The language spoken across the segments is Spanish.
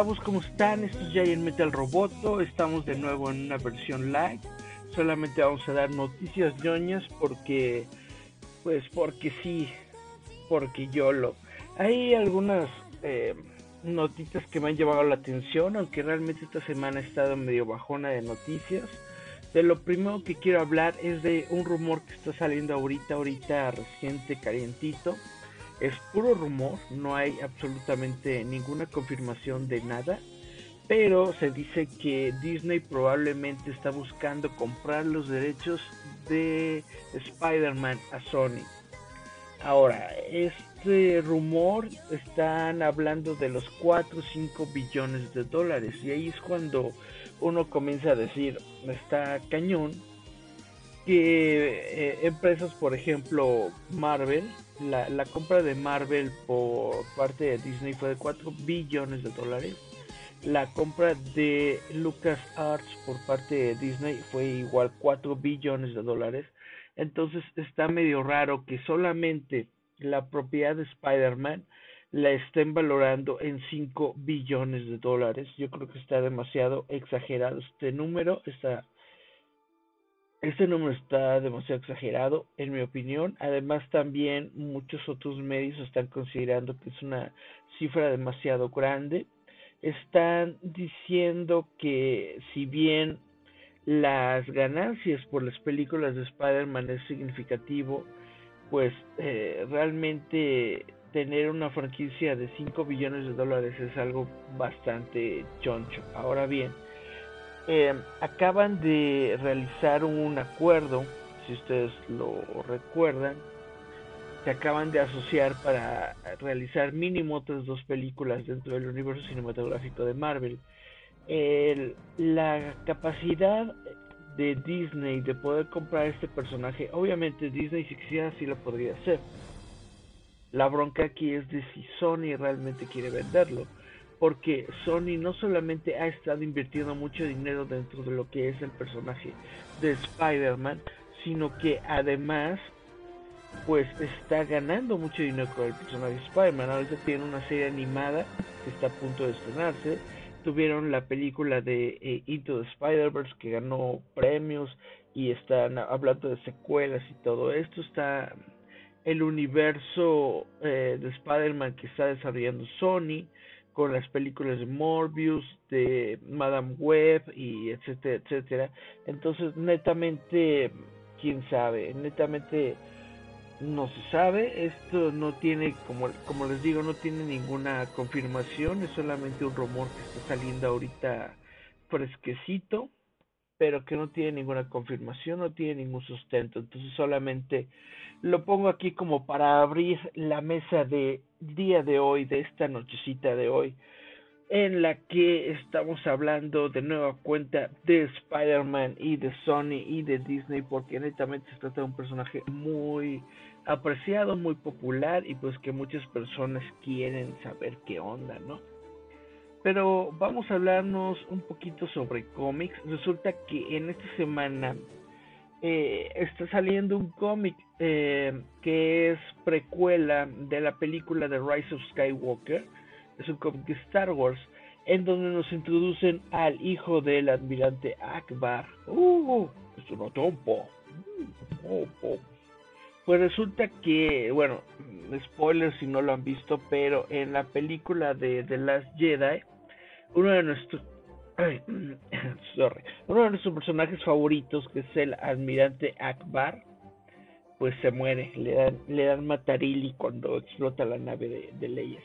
Chavos, ¿cómo están? Esto es Giant Metal Roboto. Estamos de nuevo en una versión live. Solamente vamos a dar noticias ñoñas porque, pues porque sí, porque yo lo. Hay algunas eh, notitas que me han llevado la atención, aunque realmente esta semana he estado medio bajona de noticias. De lo primero que quiero hablar es de un rumor que está saliendo ahorita, ahorita reciente, calientito es puro rumor, no hay absolutamente ninguna confirmación de nada, pero se dice que Disney probablemente está buscando comprar los derechos de Spider-Man a Sony. Ahora, este rumor están hablando de los 4 o 5 billones de dólares y ahí es cuando uno comienza a decir, está cañón, que eh, empresas, por ejemplo, Marvel, la, compra de Marvel por parte de Disney fue de 4 billones de dólares. La compra de Lucas Arts por parte de Disney fue igual 4 billones de dólares. Entonces está medio raro que solamente la propiedad de Spider-Man la estén valorando en 5 billones de dólares. Yo creo que está demasiado exagerado este número. Está este número está demasiado exagerado, en mi opinión. Además, también muchos otros medios están considerando que es una cifra demasiado grande. Están diciendo que si bien las ganancias por las películas de Spider-Man es significativo, pues eh, realmente tener una franquicia de 5 billones de dólares es algo bastante choncho. Ahora bien, eh, acaban de realizar un acuerdo, si ustedes lo recuerdan, se acaban de asociar para realizar mínimo otras dos películas dentro del universo cinematográfico de Marvel. la capacidad de Disney de poder comprar este personaje, obviamente Disney si quisiera sí lo podría hacer. La bronca aquí es de si Sony realmente quiere venderlo porque Sony no solamente ha estado invirtiendo mucho dinero dentro de lo que es el personaje de Spider-Man, sino que además pues está ganando mucho dinero con el personaje de Spider-Man. Ahorita tiene una serie animada que está a punto de estrenarse. Tuvieron la película de eh, Into the Spider-Verse que ganó premios y están hablando de secuelas y todo esto. Está el universo eh, de Spider-Man que está desarrollando Sony con las películas de Morbius, de Madame Web y etcétera, etcétera. Entonces, netamente, quién sabe, netamente no se sabe. Esto no tiene, como, como les digo, no tiene ninguna confirmación, es solamente un rumor que está saliendo ahorita fresquecito, pero que no tiene ninguna confirmación, no tiene ningún sustento. Entonces, solamente lo pongo aquí como para abrir la mesa de día de hoy, de esta nochecita de hoy, en la que estamos hablando de nueva cuenta de Spider-Man y de Sony y de Disney, porque netamente se trata de un personaje muy apreciado, muy popular y pues que muchas personas quieren saber qué onda, ¿no? Pero vamos a hablarnos un poquito sobre cómics. Resulta que en esta semana eh, está saliendo un cómic eh, que es precuela de la película de Rise of Skywalker. Es un cómic de Star Wars en donde nos introducen al hijo del admirante Akbar. ¡Uh! Es un trompo. Pues resulta que, bueno, spoilers si no lo han visto, pero en la película de The Last Jedi, uno de nuestros. Uno de nuestros personajes favoritos, que es el almirante Akbar, pues se muere. Le dan, le dan matarili cuando explota la nave de, Leia.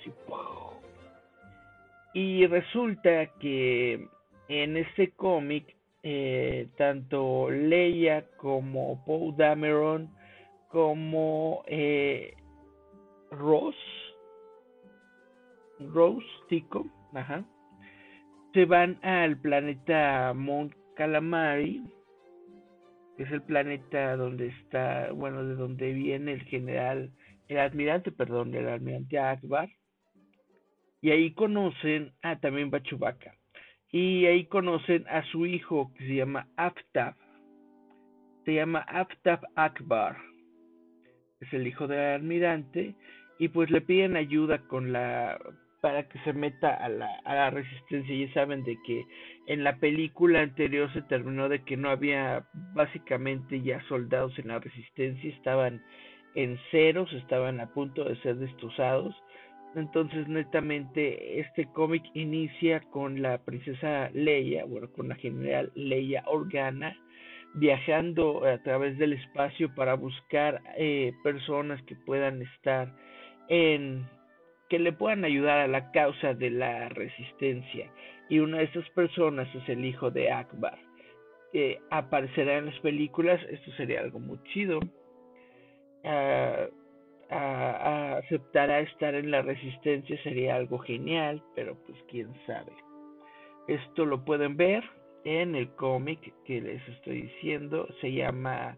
Y resulta que en ese cómic, eh, tanto Leia como Poe Dameron, como eh, Ross, Rose Tico, ajá, se van al planeta Mount Calamari, que es el planeta donde está, bueno, de donde viene el general, el almirante, perdón, el almirante Akbar, y ahí conocen, ah, también Bachubaca, y ahí conocen a su hijo que se llama Aftab, se llama Aftab Akbar, es el hijo del almirante, y pues le piden ayuda con la para que se meta a la, a la resistencia. Ya saben de que en la película anterior se terminó de que no había básicamente ya soldados en la resistencia, estaban en ceros, estaban a punto de ser destrozados. Entonces, netamente, este cómic inicia con la princesa Leia, bueno, con la general Leia Organa, viajando a través del espacio para buscar eh, personas que puedan estar en que le puedan ayudar a la causa de la resistencia. Y una de esas personas es el hijo de Akbar, que aparecerá en las películas. Esto sería algo muy chido. Uh, aceptará estar en la resistencia sería algo genial, pero pues quién sabe. Esto lo pueden ver en el cómic que les estoy diciendo. Se llama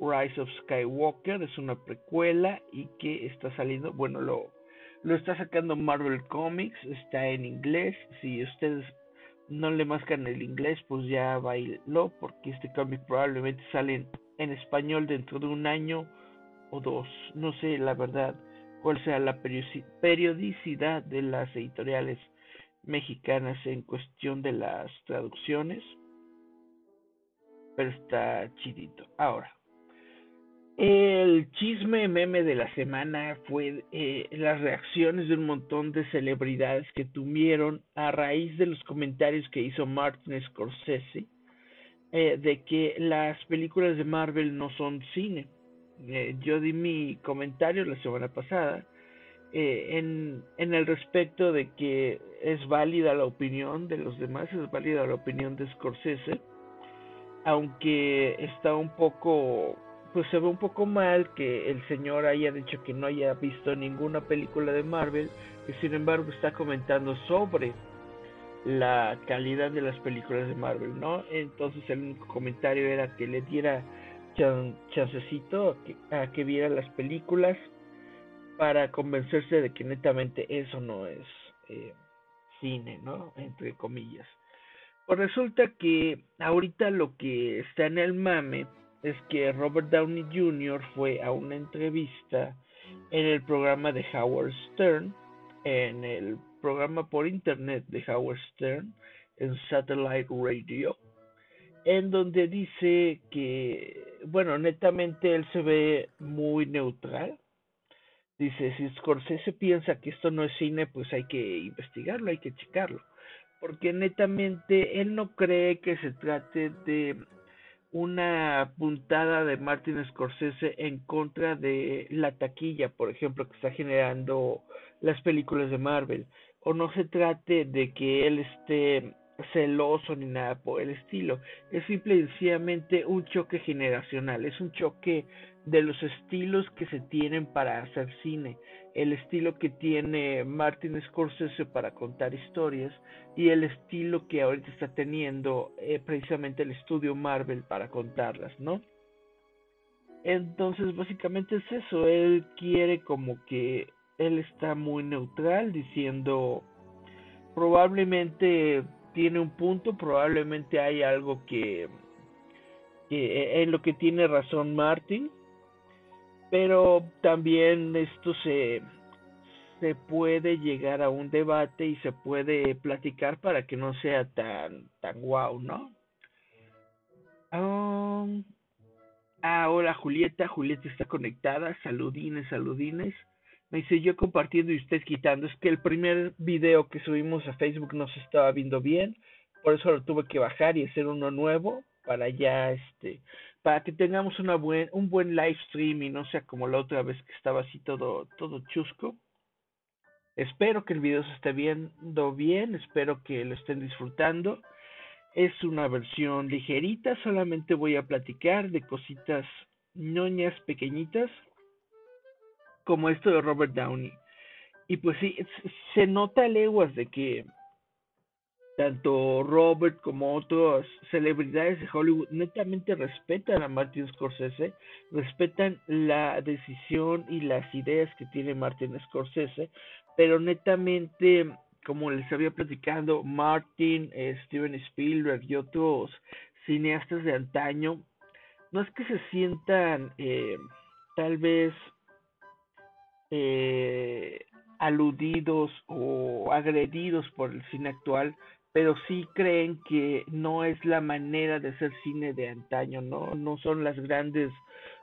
Rise of Skywalker. Es una precuela y que está saliendo, bueno, lo lo está sacando Marvel Comics, está en inglés. Si ustedes no le mascan el inglés, pues ya bailó, porque este cómic probablemente sale en, español dentro de un año o dos. No sé la verdad cuál sea la periodicidad de las editoriales mexicanas en cuestión de las traducciones. Pero está chidito. Ahora, el chisme meme de la semana fue eh, las reacciones de un montón de celebridades que tuvieron a raíz de los comentarios que hizo Martin Scorsese eh, de que las películas de Marvel no son cine. Eh, yo di mi comentario la semana pasada en, en el respecto de que es válida la opinión de los demás, es válida la opinión de Scorsese, aunque está un poco pues se ve un poco mal que el señor haya dicho que no haya visto ninguna película de Marvel, que sin embargo está comentando sobre la calidad de las películas de Marvel, ¿no? Entonces el único comentario era que le diera chancecito a que, viera las películas para convencerse de que netamente eso no es eh, cine, ¿no? Entre comillas. Pues resulta que ahorita lo que está en el mame es que Robert Downey Jr. fue a una entrevista en el programa de Howard Stern, en el programa por internet de Howard Stern, en Satellite Radio, en donde dice que, bueno, netamente él se ve muy neutral. Dice, si Scorsese piensa que esto no es cine, pues hay que investigarlo, hay que checarlo. Porque netamente él no cree que se trate de una puntada de Martin Scorsese en contra de la taquilla, por ejemplo, que está generando las películas de Marvel, o no se trate de que él esté celoso ni nada por el estilo, es simple y sencillamente un choque generacional, es un choque de los estilos que se tienen para hacer cine, el estilo que tiene Martin Scorsese para contar historias y el estilo que ahorita está teniendo eh, precisamente el estudio Marvel para contarlas, ¿no? Entonces básicamente es eso, él quiere como que él está muy neutral diciendo probablemente tiene un punto, probablemente hay algo que, que en lo que tiene razón Martin, pero también esto se se puede llegar a un debate y se puede platicar para que no sea tan tan guau, ¿no? Um, ah, hola Julieta, Julieta está conectada, saludines, saludines. Me dice yo compartiendo y usted quitando. Es que el primer video que subimos a Facebook no se estaba viendo bien por eso lo tuve que bajar y hacer uno nuevo para ya este para que tengamos una buen un buen live stream y no sea como la otra vez que estaba así todo todo chusco. Espero que el video se esté viendo bien, espero que lo estén disfrutando. Es una versión ligerita, solamente voy a platicar de cositas ñoñas pequeñitas como esto de Robert Downey. Y pues sí, se nota leguas de que tanto Robert como otras celebridades de Hollywood netamente respetan a Martin Scorsese, respetan la decisión y las ideas que tiene Martin Scorsese, pero netamente, como les había platicado, Martin, eh, Steven Spielberg y otros cineastas de antaño, no es que se sientan eh, tal vez eh, aludidos o agredidos por el cine actual, pero sí creen que no es la manera de hacer cine de antaño, ¿no? No son las grandes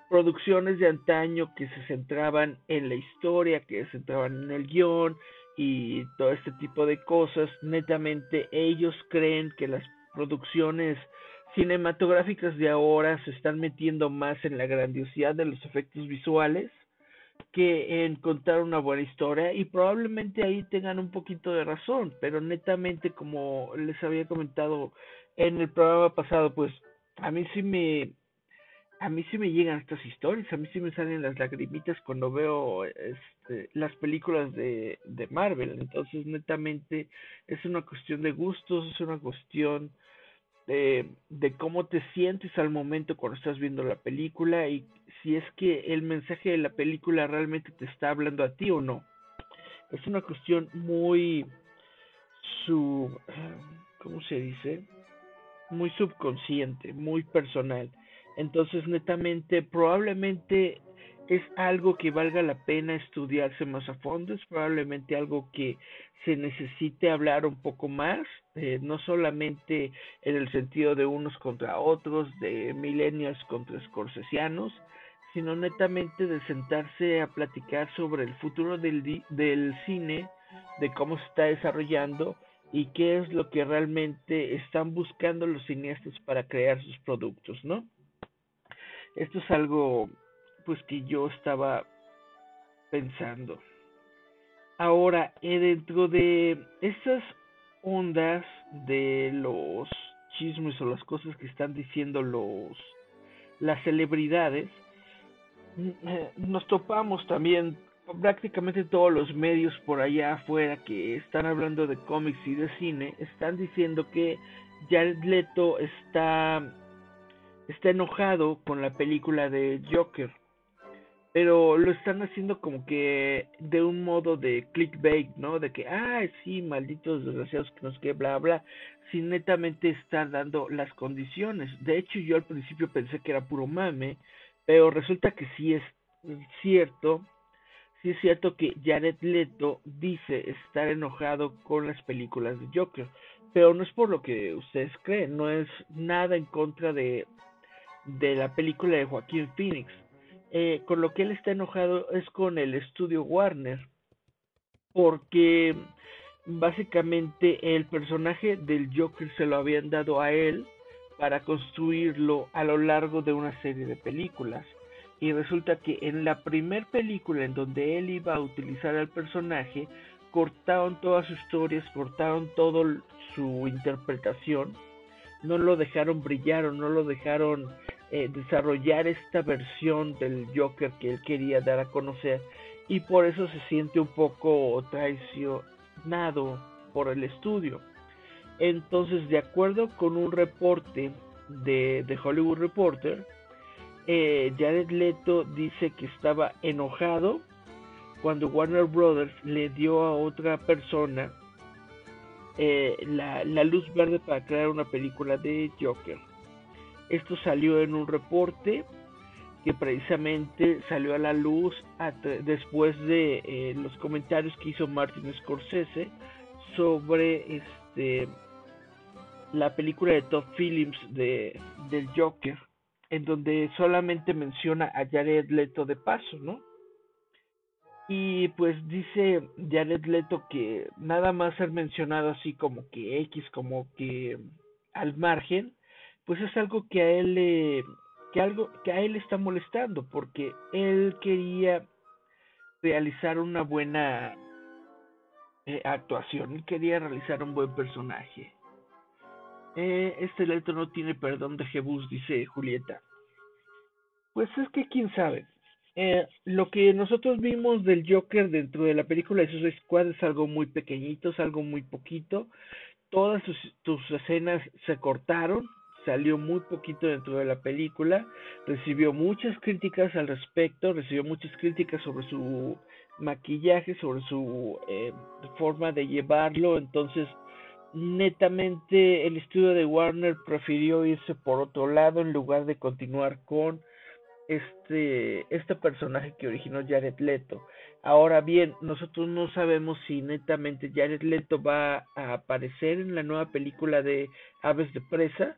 producciones de antaño que se centraban en la historia, que se centraban en el guion y todo este tipo de cosas. Netamente ellos creen que las producciones cinematográficas de ahora se están metiendo más en la grandiosidad de los efectos visuales que en contar una buena historia y probablemente ahí tengan un poquito de razón, pero netamente como les había comentado en el programa pasado, pues a mí sí me a mí sí me llegan estas historias, a mí sí me salen las lagrimitas cuando veo este, las películas de, de Marvel, entonces netamente es una cuestión de gustos, es una cuestión de, de cómo te sientes al momento cuando estás viendo la película y si es que el mensaje de la película realmente te está hablando a ti o no. Es una cuestión muy sub, ¿cómo se dice? Muy subconsciente, muy personal. Entonces, netamente, probablemente es algo que valga la pena estudiarse más a fondo, es probablemente algo que se necesite hablar un poco más, eh, no solamente en el sentido de unos contra otros, de millennials contra scorsesianos, sino netamente de sentarse a platicar sobre el futuro del, del cine, de cómo se está desarrollando y qué es lo que realmente están buscando los cineastas para crear sus productos, ¿no? Esto es algo pues que yo estaba pensando. Ahora, eh, dentro de esas ondas de los chismes o las cosas que están diciendo los las celebridades, eh, nos topamos también prácticamente todos los medios por allá afuera que están hablando de cómics y de cine están diciendo que Jared Leto está está enojado con la película de Joker pero lo están haciendo como que de un modo de clickbait, ¿no? De que, ah, sí, malditos desgraciados que nos que bla, bla, sin netamente estar dando las condiciones. De hecho, yo al principio pensé que era puro mame, pero resulta que sí es cierto, sí es cierto que Jared Leto dice estar enojado con las películas de Joker, pero no es por lo que ustedes creen, no es nada en contra de, de la película de Joaquín Phoenix eh, con lo que él está enojado es con el estudio Warner, porque básicamente el personaje del Joker se lo habían dado a él para construirlo a lo largo de una serie de películas. Y resulta que en la primer película en donde él iba a utilizar al personaje, cortaron todas sus historias, cortaron toda su interpretación, no lo dejaron brillar o no lo dejaron eh, desarrollar esta versión del Joker que él quería dar a conocer y por eso se siente un poco traicionado por el estudio. Entonces, de acuerdo con un reporte de, de Hollywood Reporter, eh, Jared Leto dice que estaba enojado cuando Warner Brothers le dio a otra persona eh, la, la luz verde para crear una película de Joker. Esto salió en un reporte que precisamente salió a la luz después de eh, los comentarios que hizo Martin Scorsese sobre este la película de Todd Phillips de del Joker en donde solamente menciona a Jared Leto de paso, ¿no? Y pues dice Jared Leto que nada más ser mencionado así como que X, como que al margen, pues es algo que a él le, que algo que a él está molestando porque él quería realizar una buena eh, actuación, él quería realizar un buen personaje. Eh, este Leto no tiene perdón de Jebus, dice Julieta. Pues es que quién sabe. Eh, lo que nosotros vimos del Joker dentro de la película de Suicide Squad es algo muy pequeñito, es algo muy poquito. Todas sus, sus escenas se cortaron, salió muy poquito dentro de la película, recibió muchas críticas al respecto, recibió muchas críticas sobre su maquillaje, sobre su eh, forma de llevarlo, entonces netamente el estudio de Warner prefirió irse por otro lado en lugar de continuar con este este personaje que originó Jared Leto. Ahora bien, nosotros no sabemos si netamente Jared Leto va a aparecer en la nueva película de Aves de Presa,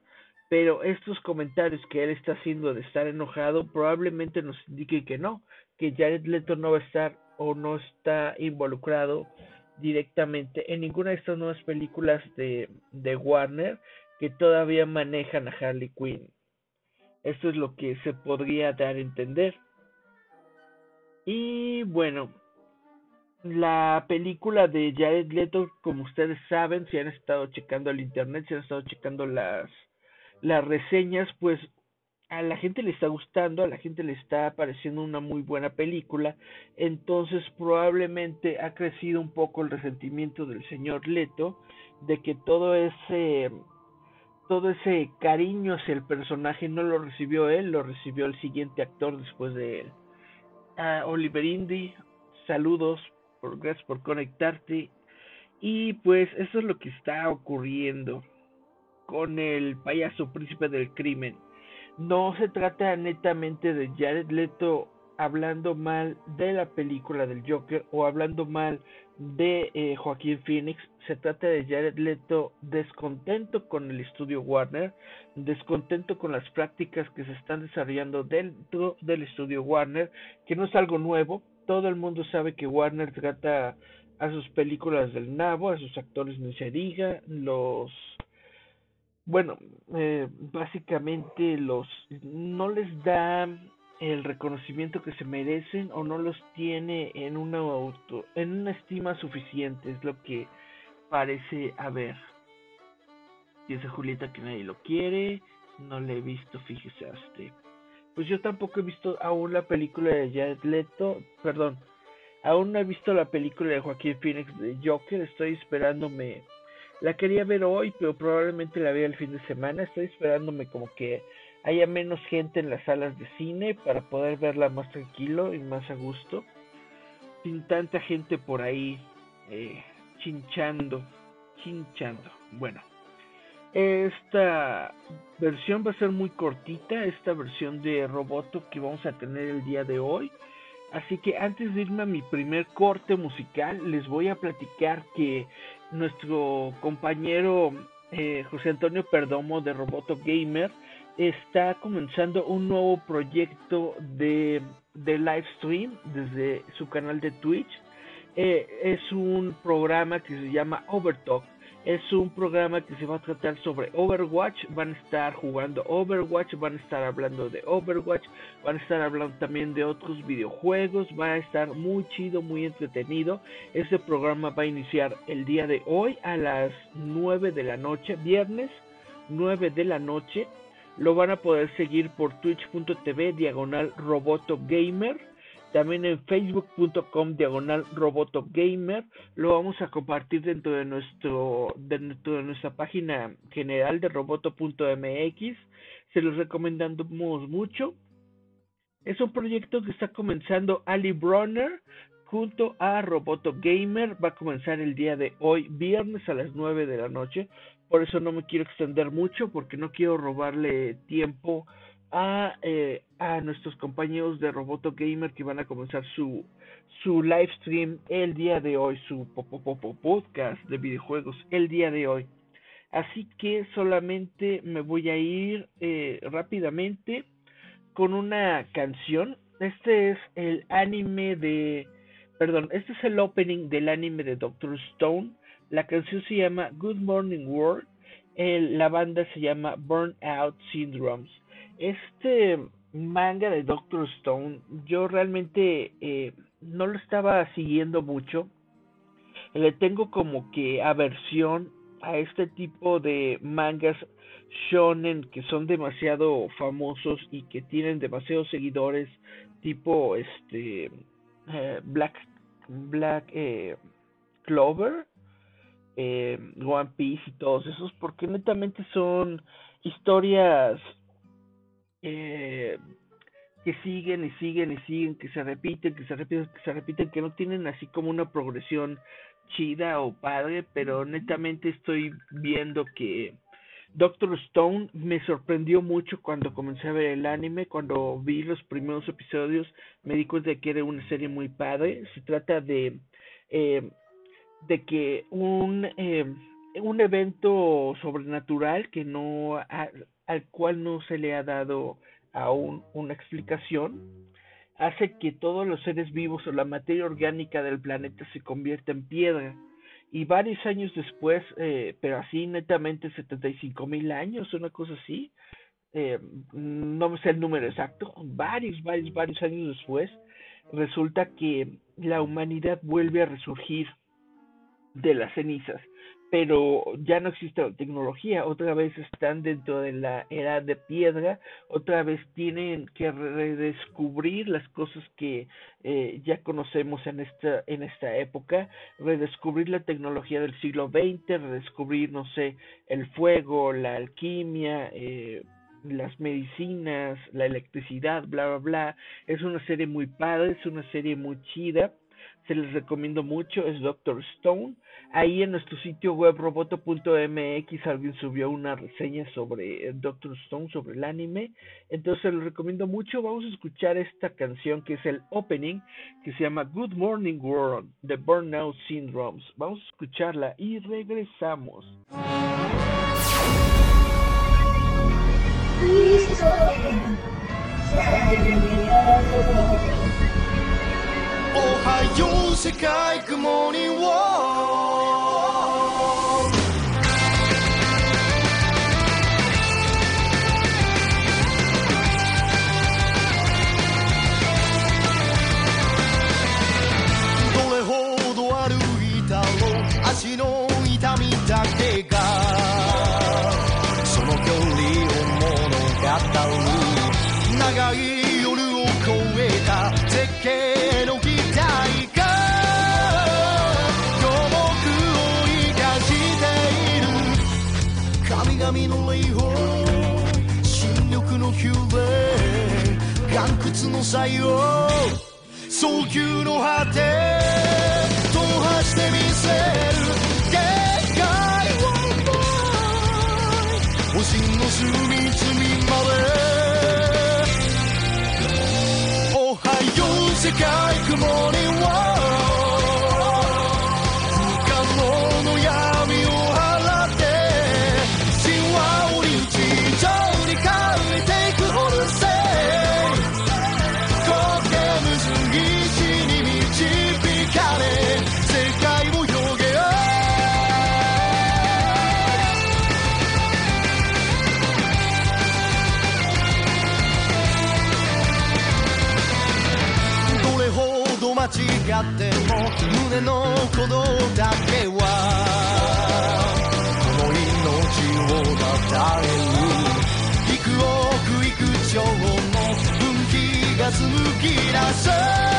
pero estos comentarios que él está haciendo de estar enojado probablemente nos indiquen que no, que Jared Leto no va a estar o no está involucrado directamente en ninguna de estas nuevas películas de, de Warner que todavía manejan a Harley Quinn. Esto es lo que se podría dar a entender. Y bueno, la película de Jared Leto, como ustedes saben, si han estado checando el internet, si han estado checando las, las reseñas, pues a la gente le está gustando, a la gente le está pareciendo una muy buena película, entonces probablemente ha crecido un poco el resentimiento del señor Leto de que todo ese todo ese cariño hacia el personaje no lo recibió él, lo recibió el siguiente actor después de él. Oliver Indy, saludos, por, gracias por conectarte. Y pues eso es lo que está ocurriendo con el payaso príncipe del crimen. No se trata netamente de Jared Leto hablando mal de la película del Joker o hablando mal de eh, Joaquín Phoenix. Se trata de Jared Leto descontento con el estudio Warner, descontento con las prácticas que se están desarrollando dentro del estudio Warner, que no es algo nuevo. Todo el mundo sabe que Warner trata a sus películas del nabo, a sus actores ni se diga, los bueno, eh, básicamente los no les da el reconocimiento que se merecen o no los tiene en una auto, en una estima suficiente, es lo que parece haber. Dice Julieta que nadie lo quiere, no le he visto, fíjese usted. Pues yo tampoco he visto aún la película de Jared Leto, perdón, aún no he visto la película de Joaquín Phoenix de Joker, estoy esperándome la quería ver hoy, pero probablemente la vea el fin de semana. Estoy esperándome como que haya menos gente en las salas de cine para poder verla más tranquilo y más a gusto. Sin tanta gente por ahí eh, chinchando, chinchando. Bueno, esta versión va a ser muy cortita, esta versión de Roboto que vamos a tener el día de hoy. Así que antes de irme a mi primer corte musical, les voy a platicar que nuestro compañero eh, José Antonio Perdomo de Roboto Gamer está comenzando un nuevo proyecto de, de live stream desde su canal de Twitch. Eh, es un programa que se llama Overtalk es un programa que se va a tratar sobre Overwatch. Van a estar jugando Overwatch, van a estar hablando de Overwatch, van a estar hablando también de otros videojuegos. Va a estar muy chido, muy entretenido. Este programa va a iniciar el día de hoy a las 9 de la noche, viernes 9 de la noche. Lo van a poder seguir por twitch.tv diagonal roboto gamer también en facebook.com diagonal robotogamer lo vamos a compartir dentro de nuestro dentro de nuestra página general de roboto.mx se los recomendamos mucho. Es un proyecto que está comenzando Ali Bronner junto a Roboto Gamer va a comenzar el día de hoy viernes a las 9 de la noche. Por eso no me quiero extender mucho porque no quiero robarle tiempo a, eh, a nuestros compañeros de Roboto Gamer que van a comenzar su, su live stream el día de hoy, su podcast de videojuegos el día de hoy. Así que solamente me voy a ir eh, rápidamente con una canción. Este es el anime de perdón, este es el opening del anime de Doctor Stone. La canción se llama Good Morning World. la banda se llama Burnout Syndromes. Este manga de Doctor Stone, yo realmente eh, no lo estaba siguiendo mucho. Le tengo como que aversión a este tipo de mangas shonen que son demasiado famosos y que tienen demasiados seguidores tipo este eh, Black Black eh, Clover eh, One Piece y todos esos porque netamente son historias que siguen y siguen y siguen que se repiten que se repiten que se repiten que no tienen así como una progresión chida o padre pero netamente estoy viendo que Doctor Stone me sorprendió mucho cuando comencé a ver el anime, cuando vi los primeros episodios me di cuenta de que era una serie muy padre. Se trata de, eh, de que un, eh, un evento sobrenatural que no al cual no se le ha dado aún una explicación hace que todos los seres vivos o la materia orgánica del planeta se convierta en piedra. Y varios años después, eh, pero así netamente 75 mil años, una cosa así, eh, no me sé el número exacto, varios, varios, varios años después, resulta que la humanidad vuelve a resurgir de las cenizas pero ya no existe la tecnología, otra vez están dentro de la era de piedra, otra vez tienen que redescubrir las cosas que eh, ya conocemos en esta, en esta época, redescubrir la tecnología del siglo XX, redescubrir, no sé, el fuego, la alquimia, eh, las medicinas, la electricidad, bla, bla, bla. Es una serie muy padre, es una serie muy chida se les recomiendo mucho, es Doctor Stone. Ahí en nuestro sitio web roboto.mx alguien subió una reseña sobre Doctor Stone, sobre el anime. Entonces se los recomiendo mucho. Vamos a escuchar esta canción que es el opening, que se llama Good Morning World, The Burnout Syndromes. Vamos a escucharla y regresamos. はよう世界 Good morning world の才を早急の果て踏破してみせる限界はない星の隅々ことだけは。この命をたえる幾億幾兆の分岐が紡ぎ出す。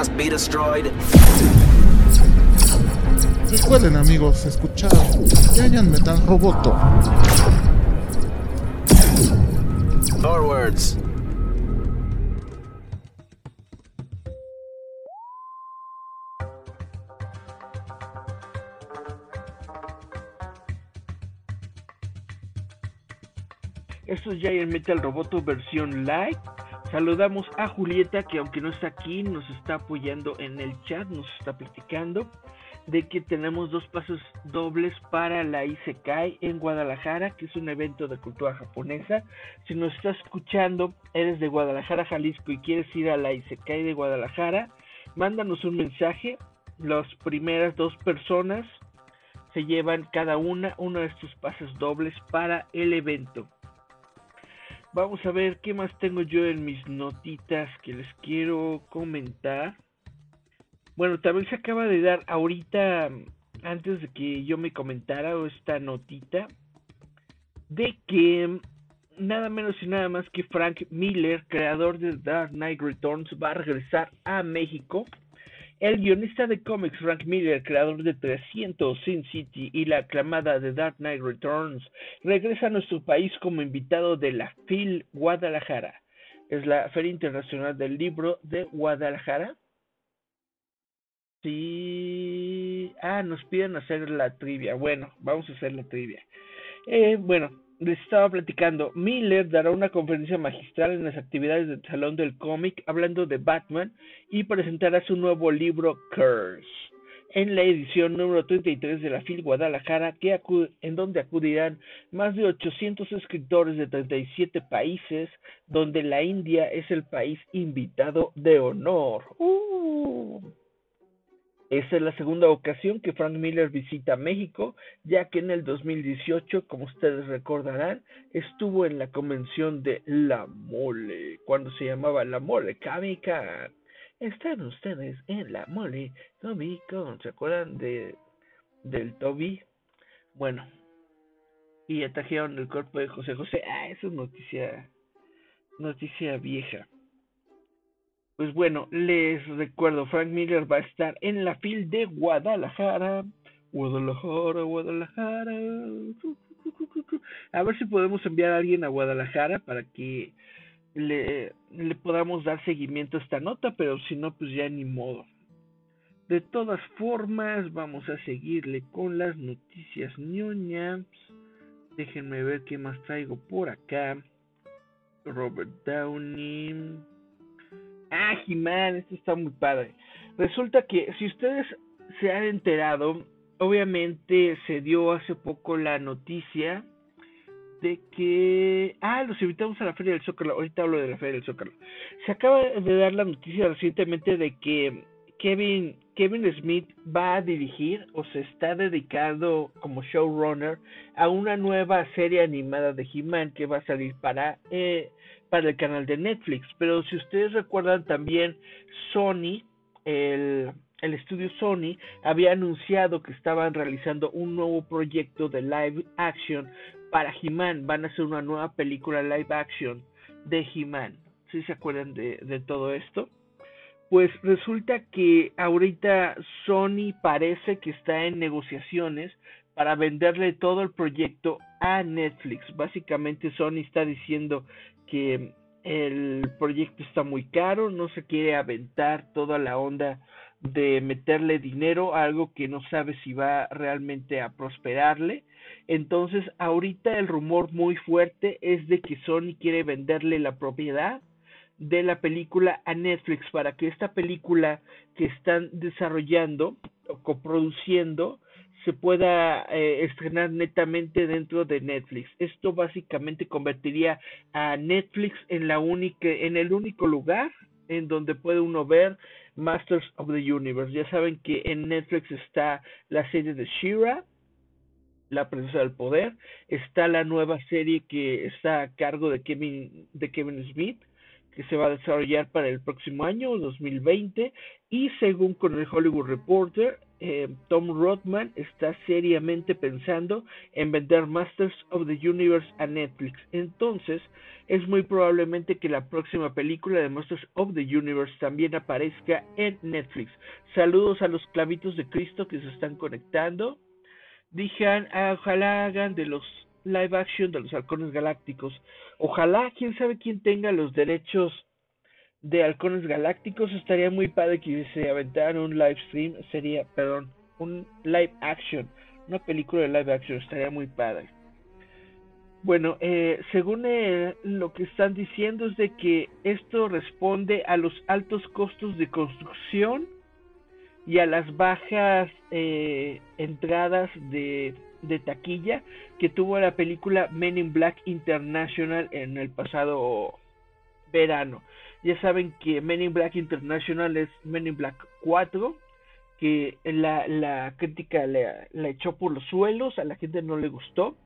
Must be destroyed. Recuerden amigos, escuchar Giant Metal Roboto. Forwards. Esto es Giant Metal Roboto versión live. Saludamos a Julieta que aunque no está aquí nos está apoyando en el chat, nos está platicando de que tenemos dos pasos dobles para la Isekai en Guadalajara, que es un evento de cultura japonesa. Si nos estás escuchando, eres de Guadalajara, Jalisco y quieres ir a la Isekai de Guadalajara, mándanos un mensaje. Las primeras dos personas se llevan cada una uno de estos pases dobles para el evento. Vamos a ver qué más tengo yo en mis notitas que les quiero comentar. Bueno, también se acaba de dar ahorita, antes de que yo me comentara esta notita, de que nada menos y nada más que Frank Miller, creador de Dark Knight Returns, va a regresar a México. El guionista de cómics Frank Miller, creador de 300, Sin City y la aclamada The Dark Knight Returns, regresa a nuestro país como invitado de la FIL Guadalajara. Es la Feria Internacional del Libro de Guadalajara. Sí. Ah, nos piden hacer la trivia. Bueno, vamos a hacer la trivia. Eh, bueno, les estaba platicando. Miller dará una conferencia magistral en las actividades del Salón del Cómic hablando de Batman y presentará su nuevo libro Curse en la edición número 33 de la FIL Guadalajara, que acu- en donde acudirán más de 800 escritores de 37 países, donde la India es el país invitado de honor. ¡Uh! Esta es la segunda ocasión que Frank Miller visita México, ya que en el 2018, como ustedes recordarán, estuvo en la convención de La Mole, cuando se llamaba La Mole Comic Con. Están ustedes en La Mole Comic Con, ¿se acuerdan de del Toby? Bueno, y atajearon el cuerpo de José José. Ah, eso es noticia, noticia vieja. Pues bueno, les recuerdo, Frank Miller va a estar en la FIL de Guadalajara. Guadalajara, Guadalajara. A ver si podemos enviar a alguien a Guadalajara para que le, le podamos dar seguimiento a esta nota, pero si no, pues ya ni modo. De todas formas, vamos a seguirle con las noticias ñoñas. Déjenme ver qué más traigo por acá. Robert Downey. Ah, esto está muy padre. Resulta que si ustedes se han enterado, obviamente se dio hace poco la noticia de que... Ah, los invitamos a la Feria del Zócalo. Ahorita hablo de la Feria del Zócalo. Se acaba de dar la noticia recientemente de que Kevin, Kevin Smith va a dirigir o se está dedicando como showrunner a una nueva serie animada de He-Man que va a salir para, eh, para el canal de Netflix. Pero si ustedes recuerdan también, Sony, el, estudio Sony, había anunciado que estaban realizando un nuevo proyecto de live action para He-Man. Van a hacer una nueva película live action de He-Man. ¿Sí se acuerdan de todo esto? Pues resulta que ahorita Sony parece que está en negociaciones para venderle todo el proyecto a Netflix. Básicamente Sony está diciendo que el proyecto está muy caro, no se quiere aventar toda la onda de meterle dinero a algo que no sabe si va realmente a prosperarle. Entonces, ahorita el rumor muy fuerte es de que Sony quiere venderle la propiedad de la película a Netflix para que esta película que están desarrollando o coproduciendo se pueda eh, estrenar netamente dentro de Netflix. Esto básicamente convertiría a Netflix en la única en el único lugar en donde puede uno ver Masters of the Universe. Ya saben que en Netflix está la serie de Shira, la princesa del poder, está la nueva serie que está a cargo de Kevin de Kevin Smith que se va a desarrollar para el próximo año 2020 y según con el Hollywood Reporter eh, Tom Rothman está seriamente pensando en vender Masters of the Universe a Netflix. Entonces, es muy probablemente que la próxima película de Masters of the Universe también aparezca en Netflix. Saludos a los clavitos de Cristo que se están conectando. Dijan, ah, ojalá hagan de los live action de los halcones galácticos. Ojalá, quién sabe quién tenga los derechos de halcones galácticos. Estaría muy padre que se aventaran un live stream. Sería, perdón, un live action. Una película de live action. Estaría muy padre. Bueno, eh, según lo que están diciendo es de que esto responde a los altos costos de construcción y a las bajas eh, entradas de de taquilla que tuvo la película Men in Black International en el pasado verano. Ya saben que Men in Black International es Men in Black 4, que la, la crítica la, echó por los suelos, a la gente no le gustó.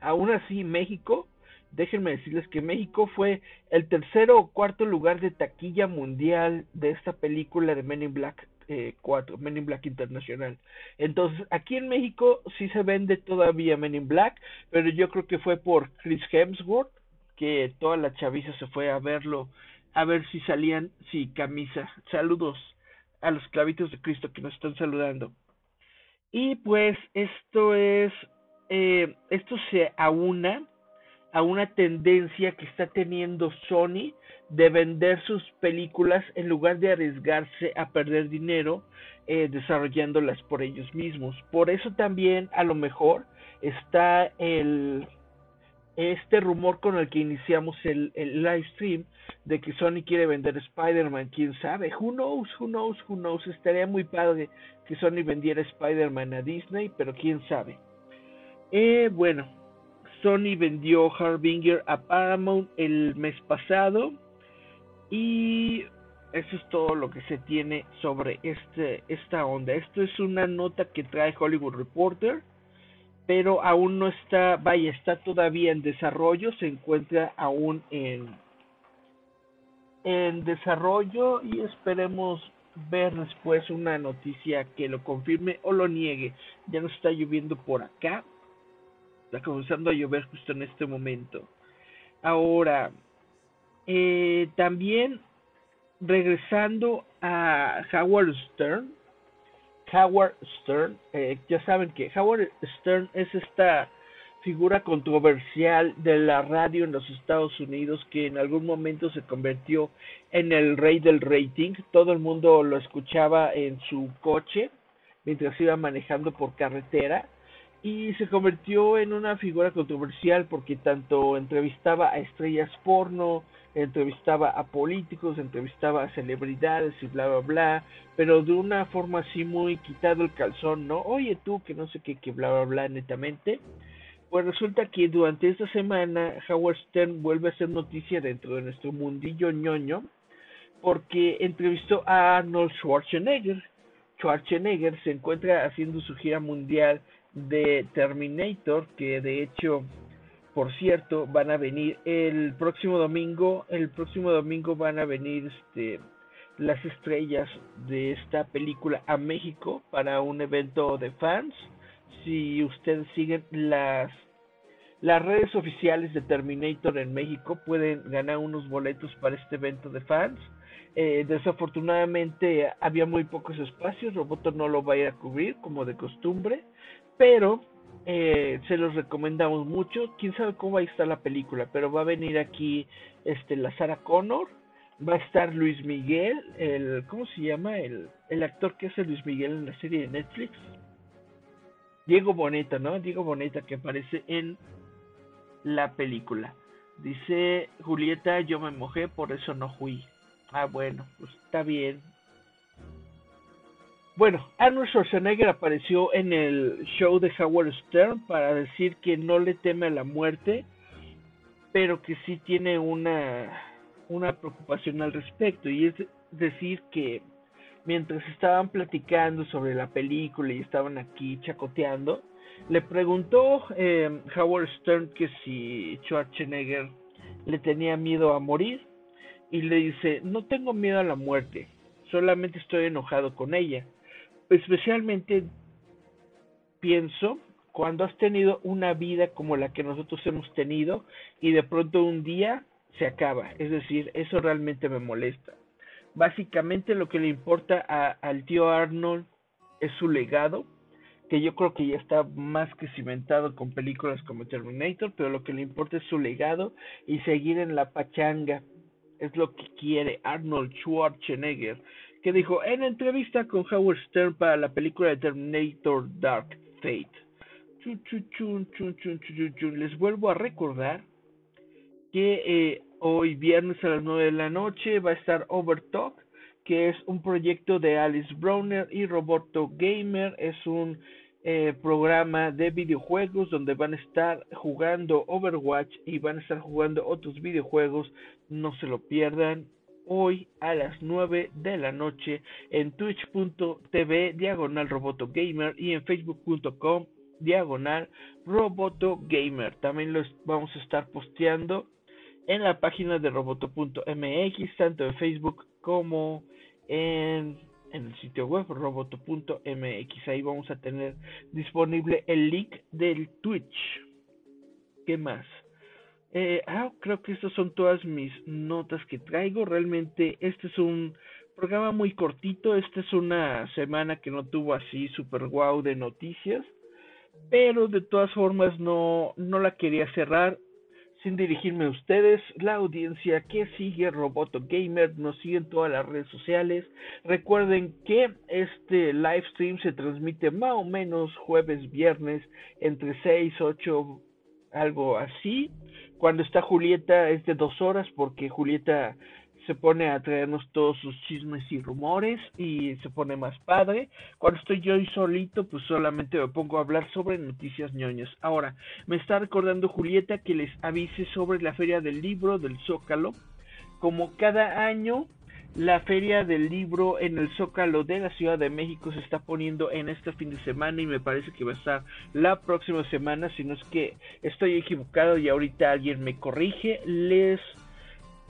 Aún así, México, déjenme decirles que México fue el tercero o cuarto lugar de taquilla mundial de esta película de Men in Black eh, 4, Men in Black Internacional. Entonces, aquí en México sí se vende todavía Men in Black, pero yo creo que fue por Chris Hemsworth que toda la chaviza se fue a verlo, a ver si salían, si camisa. Saludos a los clavitos de Cristo que nos están saludando. Y pues esto es, eh, esto se aúna a una tendencia que está teniendo Sony de vender sus películas en lugar de arriesgarse a perder dinero eh, desarrollándolas por ellos mismos. Por eso también a lo mejor está el este rumor con el que iniciamos el, el live stream de que Sony quiere vender Spider-Man, quién sabe, who knows, who knows, who knows, estaría muy padre que Sony vendiera Spider-Man a Disney, pero quién sabe. Eh, bueno, Sony vendió Harbinger a Paramount el mes pasado y eso es todo lo que se tiene sobre este esta onda. Esto es una nota que trae Hollywood Reporter, pero aún no está, vaya, está todavía en desarrollo, se encuentra aún en en desarrollo y esperemos ver después una noticia que lo confirme o lo niegue. Ya no está lloviendo por acá, Está comenzando a llover justo en este momento. Ahora, eh, también regresando a Howard Stern. Howard Stern, eh, ya saben que Howard Stern es esta figura controversial de la radio en los Estados Unidos que en algún momento se convirtió en el rey del rating. Todo el mundo lo escuchaba en su coche mientras iba manejando por carretera y se convirtió en una figura controversial porque tanto entrevistaba a estrellas porno, entrevistaba a políticos, entrevistaba a celebridades y bla bla bla, pero de una forma así muy quitado el calzón, ¿no? Oye tú que no sé qué, que bla bla bla netamente. Pues resulta que durante esta semana Howard Stern vuelve a hacer noticia dentro de nuestro mundillo ñoño porque entrevistó a Arnold Schwarzenegger. Schwarzenegger se encuentra haciendo su gira mundial de Terminator, que de hecho, por cierto, van a venir el próximo domingo, el próximo domingo van a venir este las estrellas de esta película a México para un evento de fans. Si ustedes siguen las las redes oficiales de Terminator en México pueden ganar unos boletos para este evento de fans. Eh, desafortunadamente había muy pocos espacios, Roboto no lo va a ir a cubrir como de costumbre, pero eh, se los recomendamos mucho. Quién sabe cómo va a estar la película, pero va a venir aquí este la Sarah Connor, va a estar Luis Miguel, el ¿cómo se llama? El, el actor que hace Luis Miguel en la serie de Netflix. Diego Boneta, ¿no? Diego Boneta que aparece en la película. Dice Julieta, yo me mojé, por eso no fui. Ah, bueno, pues está bien. Bueno, Arnold Schwarzenegger apareció en el show de Howard Stern para decir que no le teme a la muerte, pero que sí tiene una, una preocupación al respecto, y es decir que mientras estaban platicando sobre la película y estaban aquí chacoteando, le preguntó eh, Howard Stern que si Schwarzenegger le tenía miedo a morir y le dice, no tengo miedo a la muerte, solamente estoy enojado con ella especialmente pienso cuando has tenido una vida como la que nosotros hemos tenido y de pronto un día se acaba. Es decir, eso realmente me molesta. Básicamente lo que le importa al tío Arnold es su legado, que yo creo que ya está más que cimentado con películas como Terminator, pero lo que le importa es su legado y seguir en la pachanga. Es lo que quiere Arnold Schwarzenegger que dijo en entrevista con Howard Stern para la película de Terminator Dark Fate. Les vuelvo a recordar que eh, hoy viernes a las 9 de la noche va a estar Overtalk, que es un proyecto de Alice Browner y Roboto Gamer. Es un eh, programa de videojuegos donde van a estar jugando Overwatch y van a estar jugando otros videojuegos. No se lo pierdan hoy a las 9 de la noche en twitch.tv diagonal roboto gamer y en facebook.com diagonal roboto gamer. También los vamos a estar posteando en la página de roboto.mx, tanto en Facebook como en, en el sitio web roboto.mx. Ahí vamos a tener disponible el link del Twitch. ¿Qué más? Eh, ah, creo que estas son todas mis notas que traigo. Realmente este es un programa muy cortito. Esta es una semana que no tuvo así super guau de noticias. Pero de todas formas no, no la quería cerrar sin dirigirme a ustedes, la audiencia que sigue Roboto Gamer, nos sigue en todas las redes sociales. Recuerden que este live stream se transmite más o menos jueves, viernes, entre 6, 8, algo así. Cuando está Julieta es de dos horas porque Julieta se pone a traernos todos sus chismes y rumores y se pone más padre. Cuando estoy yo y solito, pues solamente me pongo a hablar sobre noticias ñoñas. Ahora, me está recordando Julieta que les avise sobre la feria del libro del Zócalo. Como cada año, la feria del libro en el Zócalo de la Ciudad de México se está poniendo en este fin de semana y me parece que va a estar la próxima semana, si no es que estoy equivocado y ahorita alguien me corrige. Les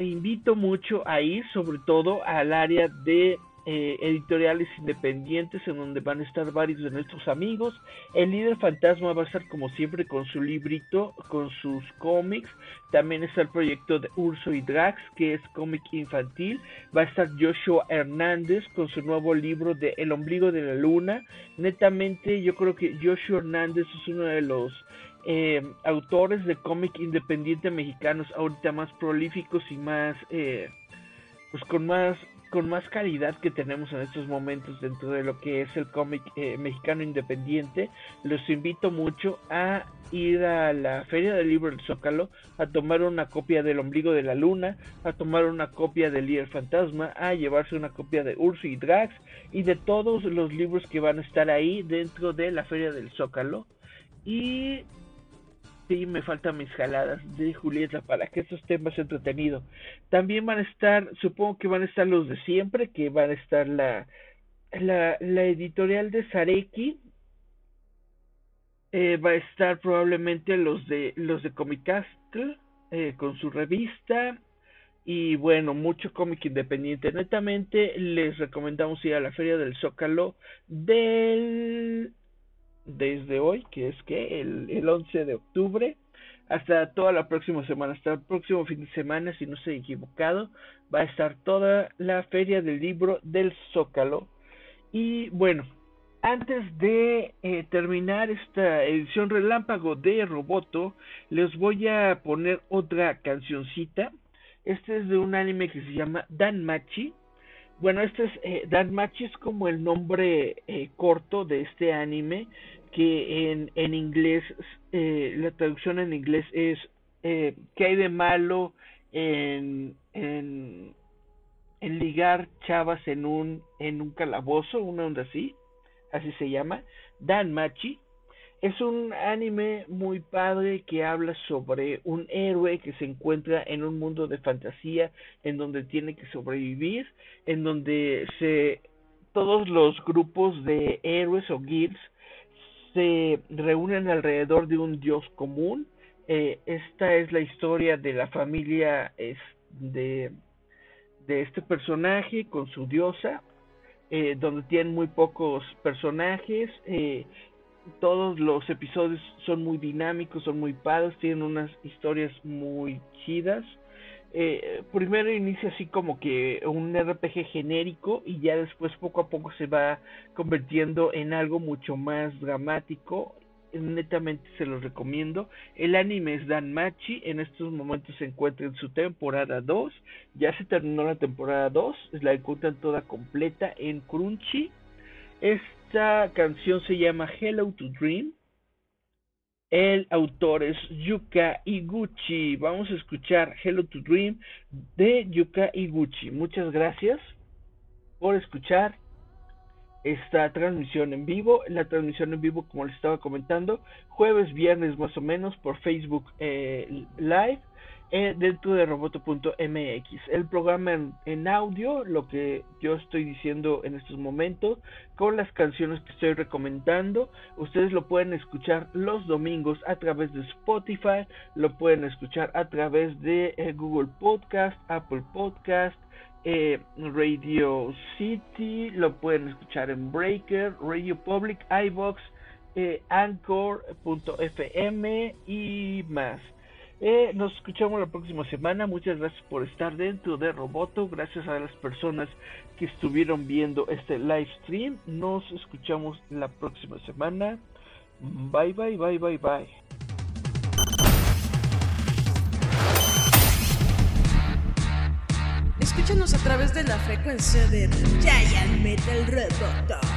invito mucho a ir sobre todo al área de eh, editoriales independientes en donde van a estar varios de nuestros amigos. El líder fantasma va a estar como siempre con su librito, con sus cómics. También está el proyecto de Urso y Drax, que es cómic infantil. Va a estar Joshua Hernández con su nuevo libro de El ombligo de la luna. Netamente yo creo que Joshua Hernández es uno de los eh, autores de cómic independiente mexicanos ahorita más prolíficos y más... Eh, pues con más con más calidad que tenemos en estos momentos dentro de lo que es el cómic eh, mexicano independiente. Los invito mucho a ir a la Feria del Libro del Zócalo, a tomar una copia del Ombligo de la Luna, a tomar una copia del Líder Fantasma, a llevarse una copia de Urso y Drax y de todos los libros que van a estar ahí dentro de la Feria del Zócalo. Y sí me faltan mis jaladas de Julieta para que estos temas entretenidos. También van a estar, supongo que van a estar los de siempre, que van a estar la, la, editorial de Sareki, eh, va a estar probablemente los de los de Comicastle eh, con su revista y bueno, mucho cómic independiente. Netamente les recomendamos ir a la Feria del Zócalo del desde hoy, que es que el, el 11 de octubre, hasta toda la próxima semana, hasta el próximo fin de semana, si no estoy equivocado, va a estar toda la feria del libro del Zócalo. Y bueno, antes de eh, terminar esta edición relámpago de Roboto, les voy a poner otra cancioncita. Este es de un anime que se llama Danmachi. Bueno, este es eh, Danmachi es como el nombre eh, corto de este anime que en, en inglés eh, la traducción en inglés es eh, ¿qué hay de malo en, en en ligar chavas en un en un calabozo, una onda así, así se llama, Danmachi. Es un anime muy padre que habla sobre un héroe que se encuentra en un mundo de fantasía en donde tiene que sobrevivir, en donde se todos los grupos de héroes o guilds se reúnen alrededor de un dios común. Eh, esta es la historia de la familia es, de, de este personaje con su diosa, eh, donde tienen muy pocos personajes. Eh, todos los episodios son muy dinámicos, son muy padres, tienen unas historias muy chidas. Eh, primero inicia así como que un RPG genérico y ya después poco a poco se va convirtiendo en algo mucho más dramático. Netamente se los recomiendo. El anime es Danmachi. En estos momentos se encuentra en su temporada 2. Ya se terminó la temporada 2. La encuentran toda completa en Crunchy. Esta canción se llama Hello to Dream. El autor es Yuka Iguchi. Vamos a escuchar Hello to Dream de Yuka Iguchi. Muchas gracias por escuchar esta transmisión en vivo. La transmisión en vivo, como les estaba comentando, jueves, viernes más o menos por Facebook eh, Live dentro de roboto.mx. El programa en, audio, lo que yo estoy diciendo en estos momentos, con las canciones que estoy recomendando, ustedes lo pueden escuchar los domingos a través de Spotify, lo pueden escuchar a través de eh, Google Podcast, Apple Podcast, eh, Radio City, lo pueden escuchar en Breaker, Radio Public, iBox, eh, Anchor.fm y más. Eh, nos escuchamos la próxima semana. Muchas gracias por estar dentro de Roboto. Gracias a las personas que estuvieron viendo este live stream. Nos escuchamos la próxima semana. Bye bye bye bye bye. Escúchanos a través de la frecuencia de Giant Metal Roboto.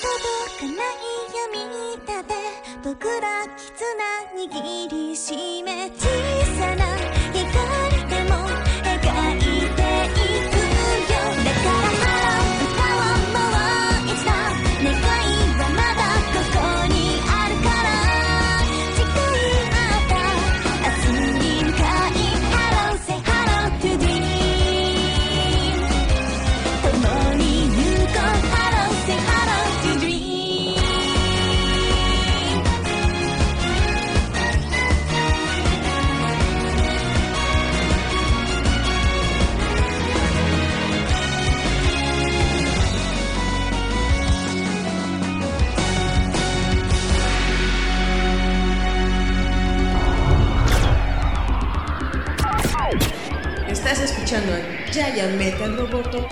届かない弓板て僕ら絆握りしめ小さな escuchando a Giant Metal Roboto.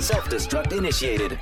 Self-destruct initiated.